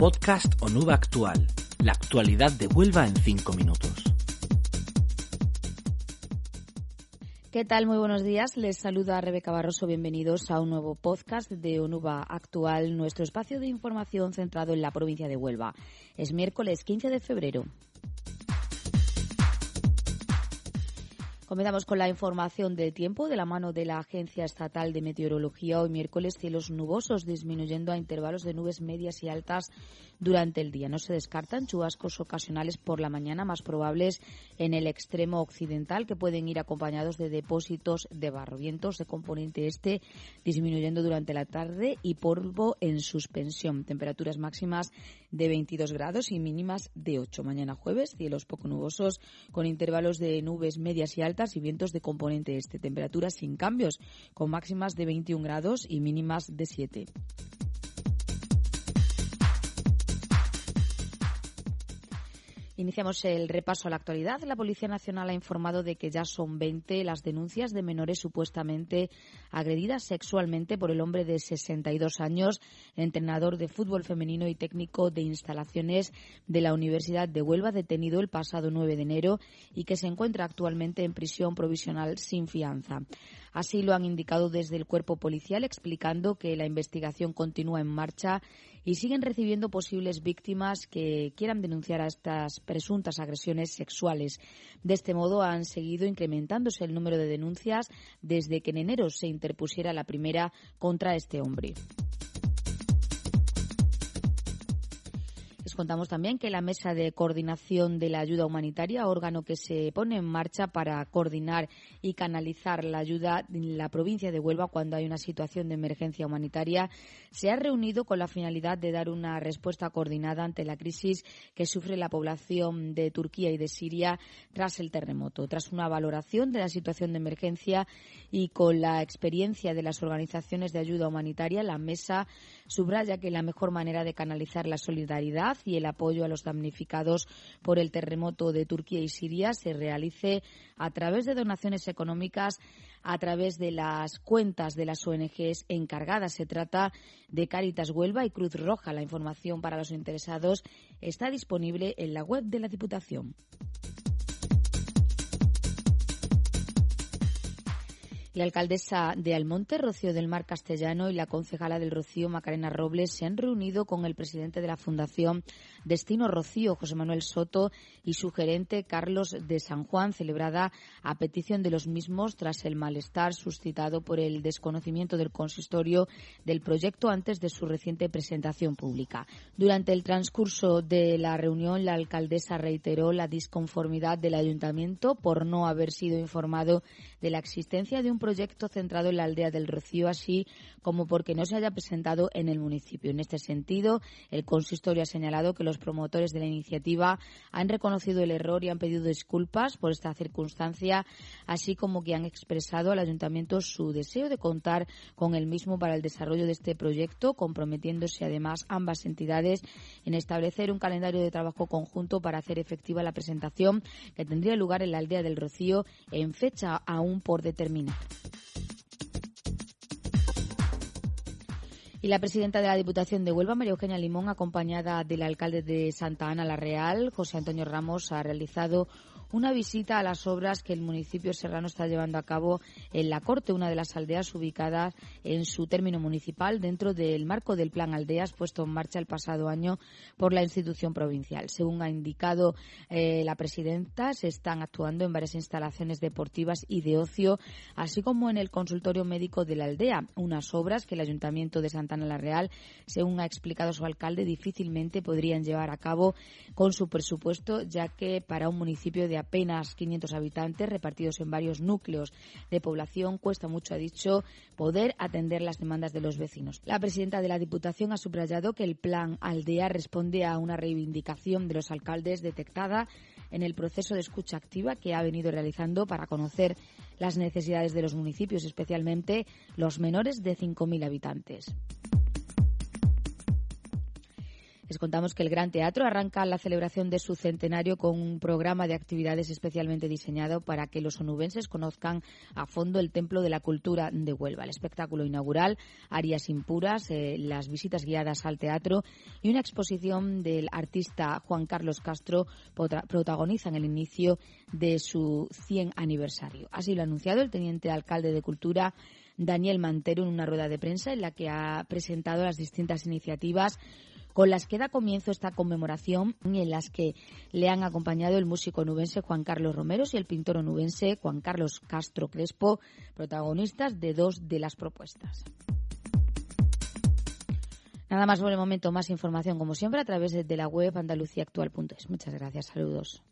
Podcast Onuba Actual. La actualidad de Huelva en 5 minutos. ¿Qué tal? Muy buenos días. Les saluda Rebeca Barroso. Bienvenidos a un nuevo podcast de ONUBA Actual, nuestro espacio de información centrado en la provincia de Huelva. Es miércoles 15 de febrero. Comenzamos con la información del tiempo de la mano de la Agencia Estatal de Meteorología. Hoy miércoles cielos nubosos disminuyendo a intervalos de nubes medias y altas durante el día. No se descartan chubascos ocasionales por la mañana más probables en el extremo occidental que pueden ir acompañados de depósitos de barro. Vientos de componente este disminuyendo durante la tarde y polvo en suspensión. Temperaturas máximas de 22 grados y mínimas de 8. Mañana jueves cielos poco nubosos con intervalos de nubes medias y altas y vientos de componente este. Temperaturas sin cambios, con máximas de 21 grados y mínimas de 7. Iniciamos el repaso a la actualidad. La Policía Nacional ha informado de que ya son 20 las denuncias de menores supuestamente agredidas sexualmente por el hombre de 62 años, entrenador de fútbol femenino y técnico de instalaciones de la Universidad de Huelva, detenido el pasado 9 de enero y que se encuentra actualmente en prisión provisional sin fianza. Así lo han indicado desde el cuerpo policial, explicando que la investigación continúa en marcha y siguen recibiendo posibles víctimas que quieran denunciar a estas presuntas agresiones sexuales. De este modo han seguido incrementándose el número de denuncias desde que en enero se interpusiera la primera contra este hombre. Contamos también que la Mesa de Coordinación de la Ayuda Humanitaria, órgano que se pone en marcha para coordinar y canalizar la ayuda en la provincia de Huelva cuando hay una situación de emergencia humanitaria, se ha reunido con la finalidad de dar una respuesta coordinada ante la crisis que sufre la población de Turquía y de Siria tras el terremoto. Tras una valoración de la situación de emergencia y con la experiencia de las organizaciones de ayuda humanitaria, la Mesa subraya que la mejor manera de canalizar la solidaridad y el apoyo a los damnificados por el terremoto de Turquía y Siria se realice a través de donaciones económicas a través de las cuentas de las ONGs encargadas. Se trata de Caritas Huelva y Cruz Roja. La información para los interesados está disponible en la web de la Diputación. La alcaldesa de Almonte, Rocío del Mar Castellano, y la concejala del Rocío, Macarena Robles, se han reunido con el presidente de la Fundación Destino Rocío, José Manuel Soto, y su gerente, Carlos de San Juan, celebrada a petición de los mismos tras el malestar suscitado por el desconocimiento del consistorio del proyecto antes de su reciente presentación pública. Durante el transcurso de la reunión, la alcaldesa reiteró la disconformidad del ayuntamiento por no haber sido informado de la existencia de un proyecto centrado en la aldea del Rocío, así como porque no se haya presentado en el municipio. En este sentido, el consistorio ha señalado que los promotores de la iniciativa han reconocido el error y han pedido disculpas por esta circunstancia, así como que han expresado al ayuntamiento su deseo de contar con el mismo para el desarrollo de este proyecto, comprometiéndose además ambas entidades en establecer un calendario de trabajo conjunto para hacer efectiva la presentación que tendría lugar en la aldea del Rocío en fecha aún por determinar. Y la presidenta de la Diputación de Huelva, María Eugenia Limón, acompañada del alcalde de Santa Ana la Real, José Antonio Ramos, ha realizado una visita a las obras que el municipio serrano está llevando a cabo en La Corte, una de las aldeas ubicadas en su término municipal dentro del marco del Plan Aldeas puesto en marcha el pasado año por la institución provincial. Según ha indicado eh, la presidenta, se están actuando en varias instalaciones deportivas y de ocio, así como en el consultorio médico de la aldea, unas obras que el Ayuntamiento de Santana la Real, según ha explicado su alcalde, difícilmente podrían llevar a cabo con su presupuesto, ya que para un municipio de apenas 500 habitantes repartidos en varios núcleos de población, cuesta mucho, ha dicho, poder atender las demandas de los vecinos. La presidenta de la Diputación ha subrayado que el plan Aldea responde a una reivindicación de los alcaldes detectada en el proceso de escucha activa que ha venido realizando para conocer las necesidades de los municipios, especialmente los menores de 5.000 habitantes. Les contamos que el Gran Teatro arranca la celebración de su centenario con un programa de actividades especialmente diseñado para que los onubenses conozcan a fondo el Templo de la Cultura de Huelva. El espectáculo inaugural, Arias Impuras, eh, las visitas guiadas al teatro y una exposición del artista Juan Carlos Castro protagonizan el inicio de su 100 aniversario. Así lo ha anunciado el teniente alcalde de Cultura Daniel Mantero en una rueda de prensa en la que ha presentado las distintas iniciativas con las que da comienzo esta conmemoración en las que le han acompañado el músico nubense Juan Carlos Romero y el pintor onubense Juan Carlos Castro Crespo, protagonistas de dos de las propuestas. Nada más por el momento, más información como siempre a través de la web andaluciaactual.es. Muchas gracias, saludos.